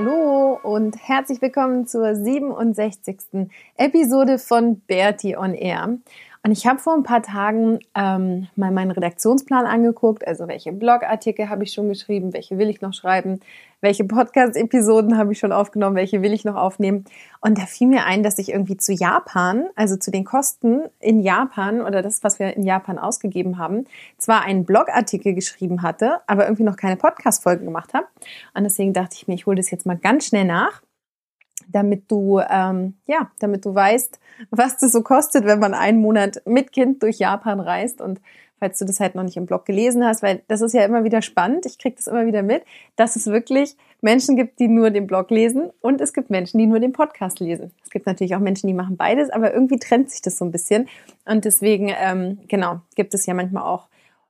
Hallo und herzlich willkommen zur 67. Episode von Bertie on Air. Und ich habe vor ein paar Tagen ähm, mal meinen Redaktionsplan angeguckt, also welche Blogartikel habe ich schon geschrieben, welche will ich noch schreiben, welche Podcast-Episoden habe ich schon aufgenommen, welche will ich noch aufnehmen. Und da fiel mir ein, dass ich irgendwie zu Japan, also zu den Kosten in Japan oder das, was wir in Japan ausgegeben haben, zwar einen Blogartikel geschrieben hatte, aber irgendwie noch keine Podcast-Folge gemacht habe. Und deswegen dachte ich mir, ich hole das jetzt mal ganz schnell nach damit du ähm, ja, damit du weißt, was das so kostet, wenn man einen Monat mit Kind durch Japan reist und falls du das halt noch nicht im Blog gelesen hast, weil das ist ja immer wieder spannend, ich kriege das immer wieder mit, dass es wirklich Menschen gibt, die nur den Blog lesen und es gibt Menschen, die nur den Podcast lesen. Es gibt natürlich auch Menschen, die machen beides, aber irgendwie trennt sich das so ein bisschen und deswegen, ähm, genau, gibt es ja manchmal auch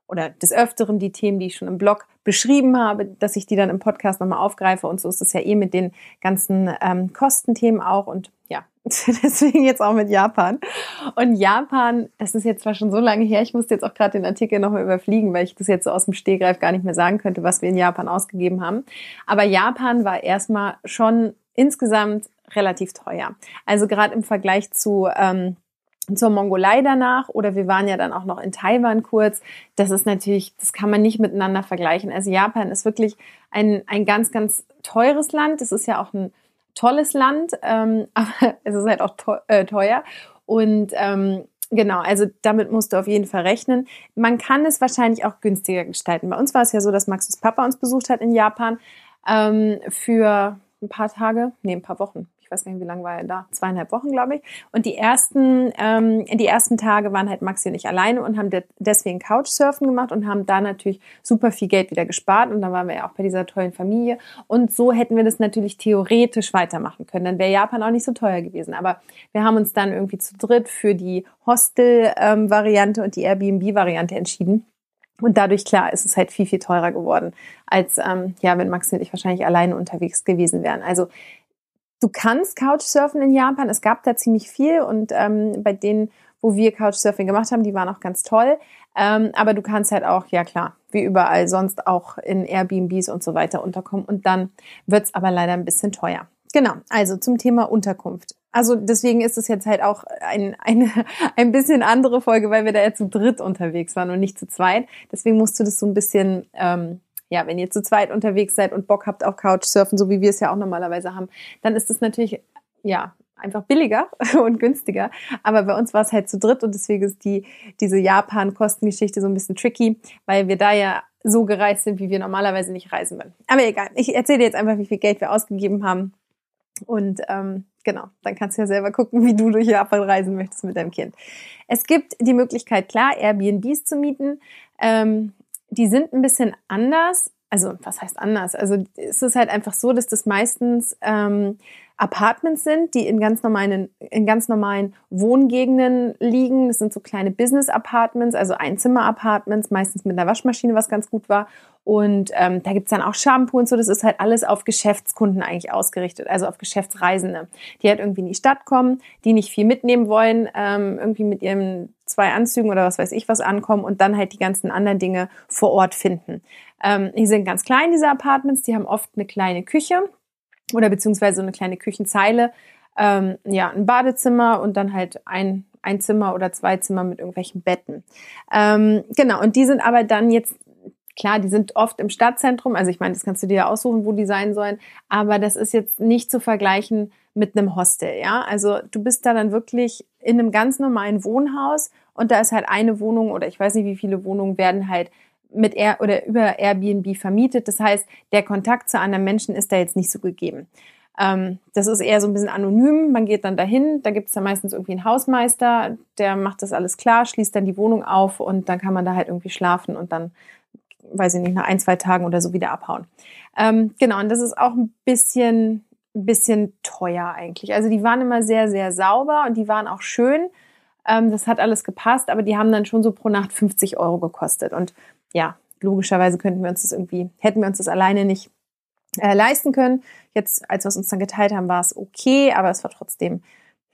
oder des Öfteren die Themen, die ich schon im Blog beschrieben habe, dass ich die dann im Podcast nochmal aufgreife. Und so ist es ja eh mit den ganzen ähm, Kostenthemen auch. Und ja, deswegen jetzt auch mit Japan. Und Japan, das ist jetzt zwar schon so lange her, ich musste jetzt auch gerade den Artikel nochmal überfliegen, weil ich das jetzt so aus dem Stehgreif gar nicht mehr sagen könnte, was wir in Japan ausgegeben haben. Aber Japan war erstmal schon insgesamt relativ teuer. Also gerade im Vergleich zu ähm, zur Mongolei danach oder wir waren ja dann auch noch in Taiwan kurz. Das ist natürlich, das kann man nicht miteinander vergleichen. Also Japan ist wirklich ein, ein ganz, ganz teures Land. Es ist ja auch ein tolles Land, ähm, aber es ist halt auch äh, teuer. Und ähm, genau, also damit musst du auf jeden Fall rechnen. Man kann es wahrscheinlich auch günstiger gestalten. Bei uns war es ja so, dass Maxus Papa uns besucht hat in Japan ähm, für ein paar Tage, nee, ein paar Wochen, ich weiß nicht, wie lange war er da? Zweieinhalb Wochen, glaube ich. Und die ersten, ähm, die ersten Tage waren halt Maxi und ich alleine und haben de deswegen Couchsurfen gemacht und haben da natürlich super viel Geld wieder gespart. Und dann waren wir ja auch bei dieser tollen Familie. Und so hätten wir das natürlich theoretisch weitermachen können. Dann wäre Japan auch nicht so teuer gewesen. Aber wir haben uns dann irgendwie zu dritt für die Hostel-Variante und die Airbnb-Variante entschieden. Und dadurch, klar, ist es halt viel, viel teurer geworden, als ähm, ja, wenn Maxi und ich wahrscheinlich alleine unterwegs gewesen wären. Also Du kannst Couchsurfen in Japan. Es gab da ziemlich viel und ähm, bei denen, wo wir Couchsurfing gemacht haben, die waren auch ganz toll. Ähm, aber du kannst halt auch, ja klar, wie überall sonst auch in Airbnbs und so weiter unterkommen. Und dann wird's aber leider ein bisschen teuer. Genau, also zum Thema Unterkunft. Also deswegen ist es jetzt halt auch ein, eine, ein bisschen andere Folge, weil wir da jetzt zu dritt unterwegs waren und nicht zu zweit. Deswegen musst du das so ein bisschen ähm, ja, wenn ihr zu zweit unterwegs seid und Bock habt auf Couchsurfen, so wie wir es ja auch normalerweise haben, dann ist es natürlich, ja, einfach billiger und günstiger. Aber bei uns war es halt zu dritt und deswegen ist die, diese Japan-Kostengeschichte so ein bisschen tricky, weil wir da ja so gereist sind, wie wir normalerweise nicht reisen würden. Aber egal, ich erzähle dir jetzt einfach, wie viel Geld wir ausgegeben haben. Und ähm, genau, dann kannst du ja selber gucken, wie du durch Japan reisen möchtest mit deinem Kind. Es gibt die Möglichkeit, klar, Airbnbs zu mieten. Ähm, die sind ein bisschen anders. Also was heißt anders? Also es ist halt einfach so, dass das meistens ähm, Apartments sind, die in ganz normalen, in ganz normalen Wohngegenden liegen. Das sind so kleine Business-Apartments, also Einzimmer-Apartments, meistens mit einer Waschmaschine, was ganz gut war. Und ähm, da gibt's dann auch Shampoo und so. Das ist halt alles auf Geschäftskunden eigentlich ausgerichtet, also auf Geschäftsreisende, die halt irgendwie in die Stadt kommen, die nicht viel mitnehmen wollen, ähm, irgendwie mit ihren zwei Anzügen oder was weiß ich was ankommen und dann halt die ganzen anderen Dinge vor Ort finden. Ähm, die sind ganz klein, diese Apartments, die haben oft eine kleine Küche oder beziehungsweise so eine kleine Küchenzeile, ähm, ja, ein Badezimmer und dann halt ein, ein Zimmer oder zwei Zimmer mit irgendwelchen Betten. Ähm, genau, und die sind aber dann jetzt Klar, die sind oft im Stadtzentrum, also ich meine, das kannst du dir ja aussuchen, wo die sein sollen, aber das ist jetzt nicht zu vergleichen mit einem Hostel, ja? Also du bist da dann wirklich in einem ganz normalen Wohnhaus und da ist halt eine Wohnung oder ich weiß nicht, wie viele Wohnungen werden halt mit Air oder über Airbnb vermietet. Das heißt, der Kontakt zu anderen Menschen ist da jetzt nicht so gegeben. Ähm, das ist eher so ein bisschen anonym. Man geht dann dahin, da gibt es dann meistens irgendwie einen Hausmeister, der macht das alles klar, schließt dann die Wohnung auf und dann kann man da halt irgendwie schlafen und dann, weiß ich nicht, nach ein, zwei Tagen oder so wieder abhauen. Ähm, genau, und das ist auch ein bisschen, ein bisschen teuer eigentlich. Also die waren immer sehr, sehr sauber und die waren auch schön. Ähm, das hat alles gepasst, aber die haben dann schon so pro Nacht 50 Euro gekostet. Und ja, logischerweise könnten wir uns das irgendwie, hätten wir uns das alleine nicht äh, leisten können. Jetzt, als wir es uns dann geteilt haben, war es okay, aber es war trotzdem,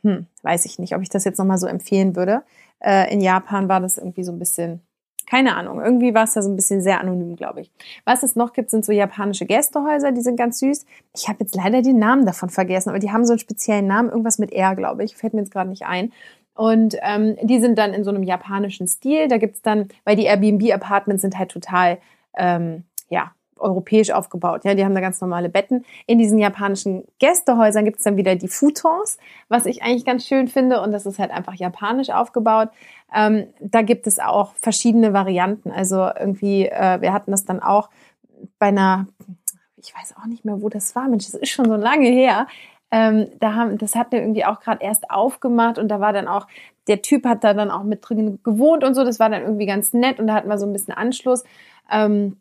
hm, weiß ich nicht, ob ich das jetzt nochmal so empfehlen würde. Äh, in Japan war das irgendwie so ein bisschen, keine Ahnung, irgendwie war es da so ein bisschen sehr anonym, glaube ich. Was es noch gibt, sind so japanische Gästehäuser, die sind ganz süß. Ich habe jetzt leider den Namen davon vergessen, aber die haben so einen speziellen Namen, irgendwas mit R, glaube ich, fällt mir jetzt gerade nicht ein. Und ähm, die sind dann in so einem japanischen Stil. Da gibt's dann, weil die Airbnb-Apartments sind halt total, ähm, ja, europäisch aufgebaut. Ja, die haben da ganz normale Betten. In diesen japanischen Gästehäusern gibt's dann wieder die Futons, was ich eigentlich ganz schön finde. Und das ist halt einfach japanisch aufgebaut. Ähm, da gibt es auch verschiedene Varianten. Also irgendwie, äh, wir hatten das dann auch bei einer, ich weiß auch nicht mehr, wo das war. Mensch, das ist schon so lange her. Ähm, da haben, das hat mir irgendwie auch gerade erst aufgemacht und da war dann auch, der Typ hat da dann auch mit drin gewohnt und so, das war dann irgendwie ganz nett und da hatten wir so ein bisschen Anschluss. Ähm,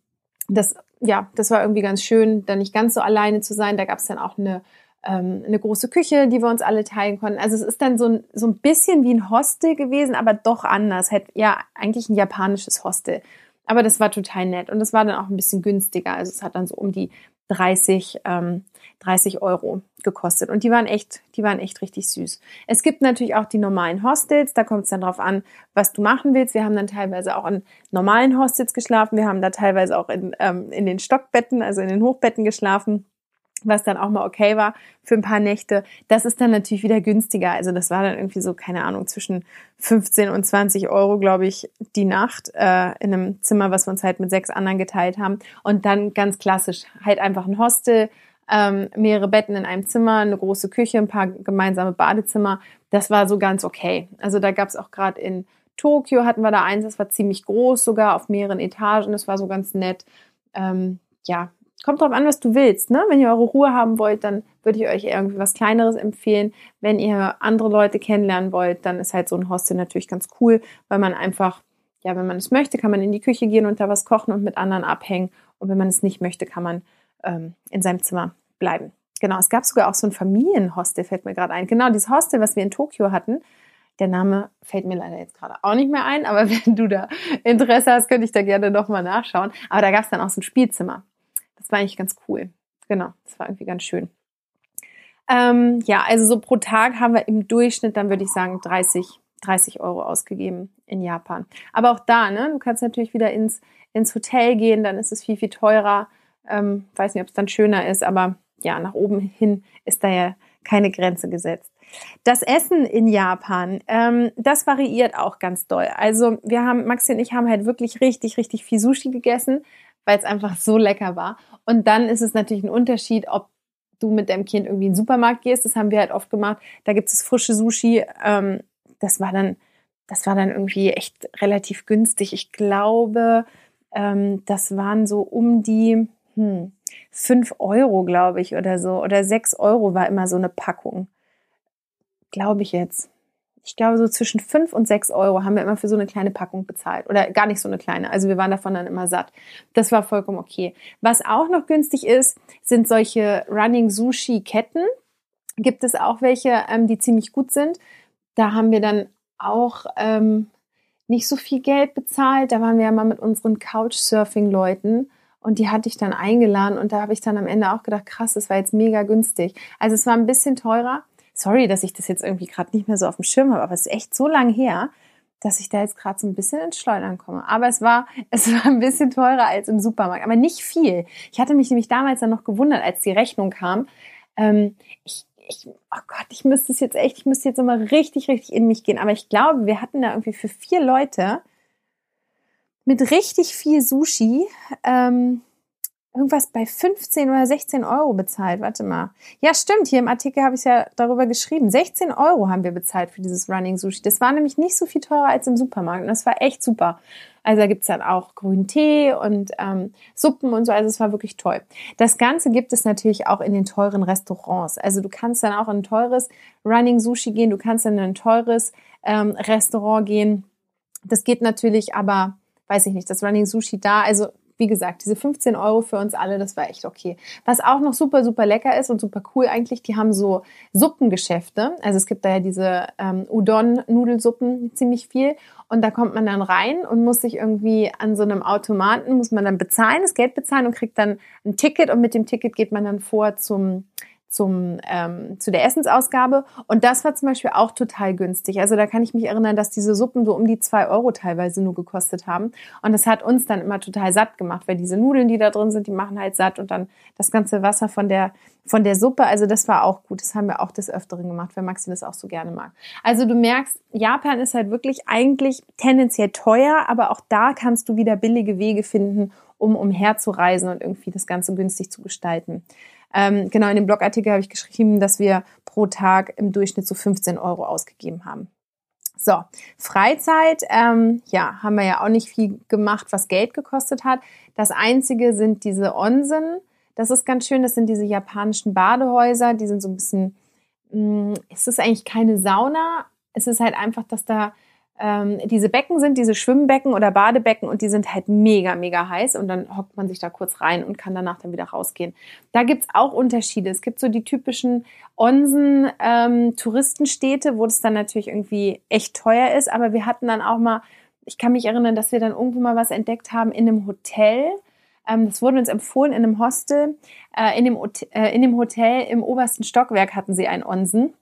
das, ja, das war irgendwie ganz schön, da nicht ganz so alleine zu sein. Da gab es dann auch eine, ähm, eine große Küche, die wir uns alle teilen konnten. Also es ist dann so ein, so ein bisschen wie ein Hostel gewesen, aber doch anders. Halt, ja, eigentlich ein japanisches Hostel. Aber das war total nett und das war dann auch ein bisschen günstiger. Also es hat dann so um die 30, ähm, 30 Euro gekostet. Und die waren echt, die waren echt richtig süß. Es gibt natürlich auch die normalen Hostels, da kommt es dann drauf an, was du machen willst. Wir haben dann teilweise auch in normalen Hostels geschlafen, wir haben da teilweise auch in, ähm, in den Stockbetten, also in den Hochbetten geschlafen was dann auch mal okay war für ein paar Nächte. Das ist dann natürlich wieder günstiger. Also das war dann irgendwie so, keine Ahnung, zwischen 15 und 20 Euro, glaube ich, die Nacht äh, in einem Zimmer, was wir uns halt mit sechs anderen geteilt haben. Und dann ganz klassisch, halt einfach ein Hostel, ähm, mehrere Betten in einem Zimmer, eine große Küche, ein paar gemeinsame Badezimmer. Das war so ganz okay. Also da gab es auch gerade in Tokio hatten wir da eins, das war ziemlich groß, sogar auf mehreren Etagen. Das war so ganz nett. Ähm, ja, kommt drauf an, was du willst. Ne? Wenn ihr eure Ruhe haben wollt, dann würde ich euch irgendwie was Kleineres empfehlen. Wenn ihr andere Leute kennenlernen wollt, dann ist halt so ein Hostel natürlich ganz cool, weil man einfach, ja, wenn man es möchte, kann man in die Küche gehen und da was kochen und mit anderen abhängen. Und wenn man es nicht möchte, kann man ähm, in seinem Zimmer bleiben. Genau, es gab sogar auch so ein Familienhostel, fällt mir gerade ein. Genau, dieses Hostel, was wir in Tokio hatten. Der Name fällt mir leider jetzt gerade auch nicht mehr ein, aber wenn du da Interesse hast, könnte ich da gerne nochmal nachschauen. Aber da gab es dann auch so ein Spielzimmer. Das war eigentlich ganz cool. Genau, das war irgendwie ganz schön. Ähm, ja, also so pro Tag haben wir im Durchschnitt, dann würde ich sagen, 30, 30 Euro ausgegeben in Japan. Aber auch da, ne, du kannst natürlich wieder ins, ins Hotel gehen, dann ist es viel, viel teurer. Ähm, weiß nicht, ob es dann schöner ist, aber ja, nach oben hin ist da ja keine Grenze gesetzt. Das Essen in Japan, ähm, das variiert auch ganz doll. Also wir haben, Maxi und ich haben halt wirklich richtig, richtig viel Sushi gegessen, weil es einfach so lecker war. Und dann ist es natürlich ein Unterschied, ob du mit deinem Kind irgendwie in den Supermarkt gehst. Das haben wir halt oft gemacht. Da gibt es frische Sushi. Ähm, das war dann, das war dann irgendwie echt relativ günstig. Ich glaube, ähm, das waren so um die hm, 5 Euro, glaube ich, oder so. Oder 6 Euro war immer so eine Packung. Glaube ich jetzt. Ich glaube, so zwischen 5 und 6 Euro haben wir immer für so eine kleine Packung bezahlt. Oder gar nicht so eine kleine. Also wir waren davon dann immer satt. Das war vollkommen okay. Was auch noch günstig ist, sind solche Running Sushi Ketten. Gibt es auch welche, ähm, die ziemlich gut sind. Da haben wir dann auch ähm, nicht so viel Geld bezahlt. Da waren wir ja mal mit unseren Couchsurfing-Leuten und die hatte ich dann eingeladen und da habe ich dann am Ende auch gedacht, krass, das war jetzt mega günstig. Also es war ein bisschen teurer. Sorry, dass ich das jetzt irgendwie gerade nicht mehr so auf dem Schirm habe, aber es ist echt so lang her, dass ich da jetzt gerade so ein bisschen ins Schleudern komme. Aber es war, es war ein bisschen teurer als im Supermarkt, aber nicht viel. Ich hatte mich nämlich damals dann noch gewundert, als die Rechnung kam. Ähm, ich, ich, oh Gott, ich müsste es jetzt echt, ich müsste jetzt immer richtig, richtig in mich gehen. Aber ich glaube, wir hatten da irgendwie für vier Leute mit richtig viel Sushi ähm, irgendwas bei 15 oder 16 Euro bezahlt. Warte mal. Ja, stimmt. Hier im Artikel habe ich ja darüber geschrieben. 16 Euro haben wir bezahlt für dieses Running Sushi. Das war nämlich nicht so viel teurer als im Supermarkt. Und das war echt super. Also da gibt's dann auch grünen Tee und ähm, Suppen und so. Also es war wirklich toll. Das Ganze gibt es natürlich auch in den teuren Restaurants. Also du kannst dann auch in ein teures Running Sushi gehen. Du kannst in ein teures ähm, Restaurant gehen. Das geht natürlich aber weiß ich nicht, das Running Sushi da. Also wie gesagt, diese 15 Euro für uns alle, das war echt okay. Was auch noch super, super lecker ist und super cool eigentlich, die haben so Suppengeschäfte. Also es gibt da ja diese ähm, Udon-Nudelsuppen ziemlich viel. Und da kommt man dann rein und muss sich irgendwie an so einem Automaten, muss man dann bezahlen, das Geld bezahlen und kriegt dann ein Ticket. Und mit dem Ticket geht man dann vor zum zum, ähm, zu der Essensausgabe. Und das war zum Beispiel auch total günstig. Also da kann ich mich erinnern, dass diese Suppen so um die zwei Euro teilweise nur gekostet haben. Und das hat uns dann immer total satt gemacht, weil diese Nudeln, die da drin sind, die machen halt satt und dann das ganze Wasser von der, von der Suppe. Also das war auch gut. Das haben wir auch des Öfteren gemacht, weil Maxi das auch so gerne mag. Also du merkst, Japan ist halt wirklich eigentlich tendenziell teuer, aber auch da kannst du wieder billige Wege finden, um umherzureisen und irgendwie das Ganze günstig zu gestalten. Ähm, genau, in dem Blogartikel habe ich geschrieben, dass wir pro Tag im Durchschnitt so 15 Euro ausgegeben haben. So, Freizeit, ähm, ja, haben wir ja auch nicht viel gemacht, was Geld gekostet hat. Das Einzige sind diese Onsen. Das ist ganz schön, das sind diese japanischen Badehäuser, die sind so ein bisschen, mh, mm, es ist eigentlich keine Sauna, es ist halt einfach, dass da ähm, diese Becken sind, diese Schwimmbecken oder Badebecken und die sind halt mega, mega heiß und dann hockt man sich da kurz rein und kann danach dann wieder rausgehen. Da gibt's auch Unterschiede. Es gibt so die typischen Onsen-Touristenstädte, ähm, wo das dann natürlich irgendwie echt teuer ist, aber wir hatten dann auch mal, ich kann mich erinnern, dass wir dann irgendwo mal was entdeckt haben in einem Hotel. Ähm, das wurde uns empfohlen in einem Hostel. Äh, in, dem, äh, in dem Hotel im obersten Stockwerk hatten sie ein Onsen.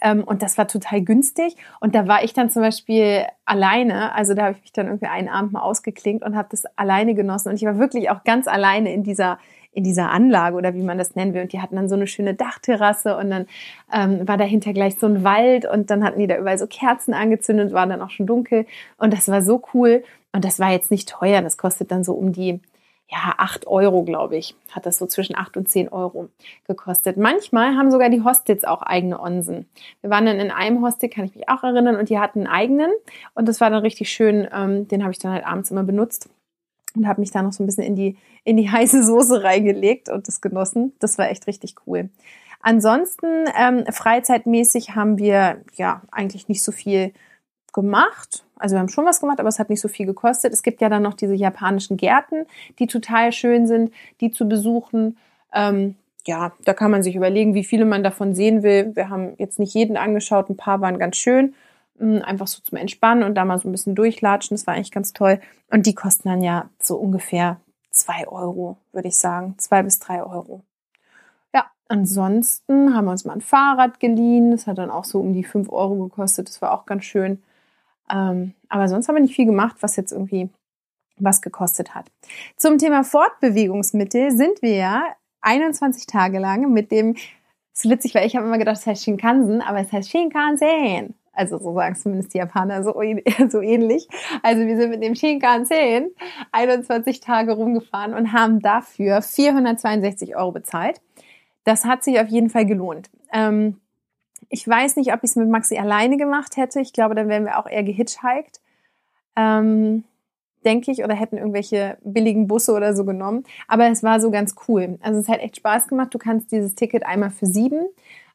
Ähm, und das war total günstig. Und da war ich dann zum Beispiel alleine. Also da habe ich mich dann irgendwie einen Abend mal ausgeklinkt und habe das alleine genossen. Und ich war wirklich auch ganz alleine in dieser in dieser Anlage oder wie man das nennen will. Und die hatten dann so eine schöne Dachterrasse und dann ähm, war dahinter gleich so ein Wald und dann hatten die da überall so Kerzen angezündet und waren dann auch schon dunkel. Und das war so cool. Und das war jetzt nicht teuer. Das kostet dann so um die ja, acht Euro, glaube ich, hat das so zwischen acht und zehn Euro gekostet. Manchmal haben sogar die Hostels auch eigene Onsen. Wir waren dann in einem Hostel, kann ich mich auch erinnern, und die hatten einen eigenen. Und das war dann richtig schön. Ähm, den habe ich dann halt abends immer benutzt und habe mich da noch so ein bisschen in die, in die heiße Soße reingelegt und das genossen. Das war echt richtig cool. Ansonsten, ähm, freizeitmäßig haben wir ja eigentlich nicht so viel gemacht. Also wir haben schon was gemacht, aber es hat nicht so viel gekostet. Es gibt ja dann noch diese japanischen Gärten, die total schön sind, die zu besuchen. Ähm, ja, da kann man sich überlegen, wie viele man davon sehen will. Wir haben jetzt nicht jeden angeschaut, ein paar waren ganz schön. Mm, einfach so zum Entspannen und da mal so ein bisschen durchlatschen. Das war eigentlich ganz toll. Und die kosten dann ja so ungefähr zwei Euro, würde ich sagen. Zwei bis drei Euro. Ja, ansonsten haben wir uns mal ein Fahrrad geliehen. Das hat dann auch so um die fünf Euro gekostet. Das war auch ganz schön. Ähm, aber sonst haben wir nicht viel gemacht, was jetzt irgendwie was gekostet hat. Zum Thema Fortbewegungsmittel sind wir ja 21 Tage lang mit dem, so witzig, weil ich habe immer gedacht, es heißt Shinkansen, aber es heißt Shinkansen. Also so sagen zumindest die Japaner so, so ähnlich. Also wir sind mit dem Shinkansen 21 Tage rumgefahren und haben dafür 462 Euro bezahlt. Das hat sich auf jeden Fall gelohnt. Ähm, ich weiß nicht, ob ich es mit Maxi alleine gemacht hätte. Ich glaube, dann wären wir auch eher gehitchhiked. Ähm, denke ich, oder hätten irgendwelche billigen Busse oder so genommen. Aber es war so ganz cool. Also es hat echt Spaß gemacht. Du kannst dieses Ticket einmal für sieben,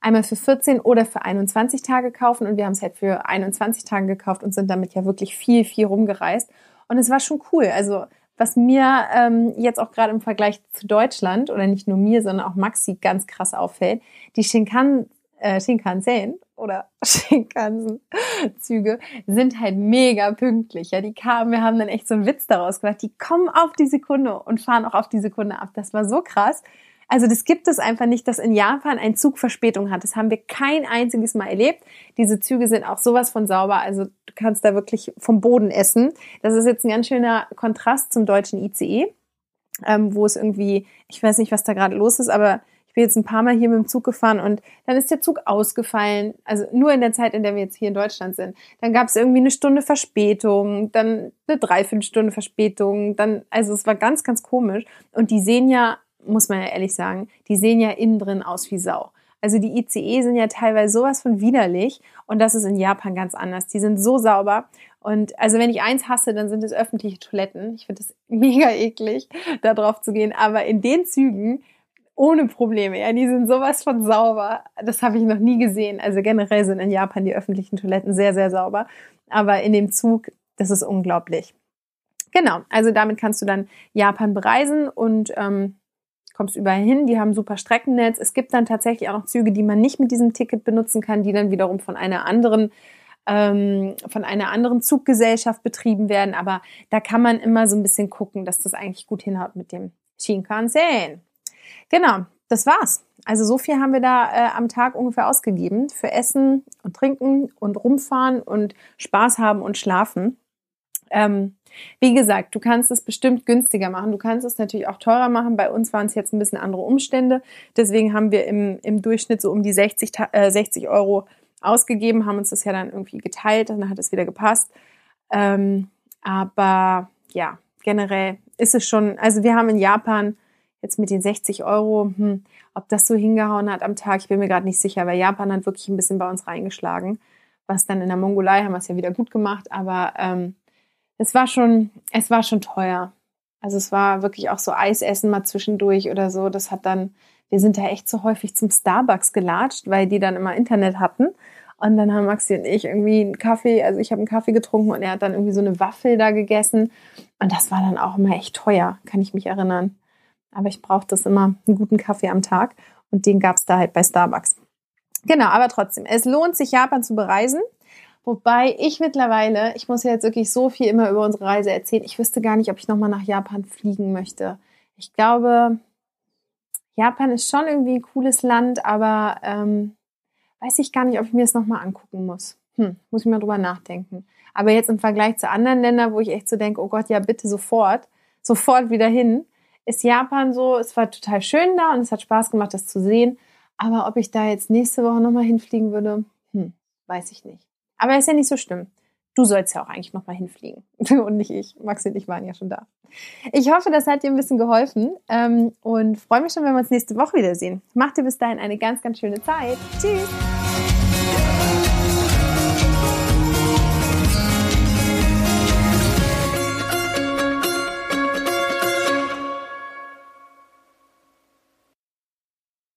einmal für 14 oder für 21 Tage kaufen. Und wir haben es halt für 21 Tage gekauft und sind damit ja wirklich viel, viel rumgereist. Und es war schon cool. Also was mir ähm, jetzt auch gerade im Vergleich zu Deutschland oder nicht nur mir, sondern auch Maxi ganz krass auffällt, die Shinkan äh, Shinkansen oder Shinkansen-Züge sind halt mega pünktlich. Ja, die kamen, wir haben dann echt so einen Witz daraus gemacht. Die kommen auf die Sekunde und fahren auch auf die Sekunde ab. Das war so krass. Also das gibt es einfach nicht, dass in Japan ein Zug Verspätung hat. Das haben wir kein einziges Mal erlebt. Diese Züge sind auch sowas von sauber. Also du kannst da wirklich vom Boden essen. Das ist jetzt ein ganz schöner Kontrast zum deutschen ICE, ähm, wo es irgendwie, ich weiß nicht, was da gerade los ist, aber bin jetzt ein paar Mal hier mit dem Zug gefahren und dann ist der Zug ausgefallen. Also nur in der Zeit, in der wir jetzt hier in Deutschland sind. Dann gab es irgendwie eine Stunde Verspätung, dann eine Dreiviertelstunde Verspätung. Dann, also es war ganz, ganz komisch. Und die sehen ja, muss man ja ehrlich sagen, die sehen ja innen drin aus wie Sau. Also die ICE sind ja teilweise sowas von widerlich und das ist in Japan ganz anders. Die sind so sauber und also wenn ich eins hasse, dann sind es öffentliche Toiletten. Ich finde es mega eklig, da drauf zu gehen. Aber in den Zügen ohne Probleme. Ja, die sind sowas von sauber. Das habe ich noch nie gesehen. Also generell sind in Japan die öffentlichen Toiletten sehr, sehr sauber. Aber in dem Zug, das ist unglaublich. Genau, also damit kannst du dann Japan bereisen und ähm, kommst überall hin. Die haben super Streckennetz. Es gibt dann tatsächlich auch noch Züge, die man nicht mit diesem Ticket benutzen kann, die dann wiederum von einer anderen ähm, von einer anderen Zuggesellschaft betrieben werden. Aber da kann man immer so ein bisschen gucken, dass das eigentlich gut hinhaut mit dem Shinkansen. Genau, das war's. Also so viel haben wir da äh, am Tag ungefähr ausgegeben für Essen und Trinken und Rumfahren und Spaß haben und Schlafen. Ähm, wie gesagt, du kannst es bestimmt günstiger machen. Du kannst es natürlich auch teurer machen. Bei uns waren es jetzt ein bisschen andere Umstände. Deswegen haben wir im, im Durchschnitt so um die 60, äh, 60 Euro ausgegeben, haben uns das ja dann irgendwie geteilt, dann hat es wieder gepasst. Ähm, aber ja, generell ist es schon, also wir haben in Japan jetzt mit den 60 Euro, hm, ob das so hingehauen hat am Tag, ich bin mir gerade nicht sicher, weil Japan hat wirklich ein bisschen bei uns reingeschlagen. Was dann in der Mongolei haben wir es ja wieder gut gemacht, aber ähm, es war schon, es war schon teuer. Also es war wirklich auch so Eisessen mal zwischendurch oder so. Das hat dann, wir sind da echt so häufig zum Starbucks gelatscht, weil die dann immer Internet hatten. Und dann haben Maxi und ich irgendwie einen Kaffee, also ich habe einen Kaffee getrunken und er hat dann irgendwie so eine Waffel da gegessen. Und das war dann auch immer echt teuer, kann ich mich erinnern. Aber ich brauchte das immer, einen guten Kaffee am Tag. Und den gab es da halt bei Starbucks. Genau, aber trotzdem, es lohnt sich, Japan zu bereisen. Wobei ich mittlerweile, ich muss ja jetzt wirklich so viel immer über unsere Reise erzählen, ich wüsste gar nicht, ob ich nochmal nach Japan fliegen möchte. Ich glaube, Japan ist schon irgendwie ein cooles Land, aber ähm, weiß ich gar nicht, ob ich mir das nochmal angucken muss. Hm, muss ich mal drüber nachdenken. Aber jetzt im Vergleich zu anderen Ländern, wo ich echt so denke, oh Gott, ja bitte sofort, sofort wieder hin, ist Japan so, es war total schön da und es hat Spaß gemacht, das zu sehen. Aber ob ich da jetzt nächste Woche nochmal hinfliegen würde, hm, weiß ich nicht. Aber ist ja nicht so schlimm. Du sollst ja auch eigentlich nochmal hinfliegen. und nicht ich. Maxi und ich waren ja schon da. Ich hoffe, das hat dir ein bisschen geholfen ähm, und freue mich schon, wenn wir uns nächste Woche wiedersehen. Mach dir bis dahin eine ganz, ganz schöne Zeit. Tschüss!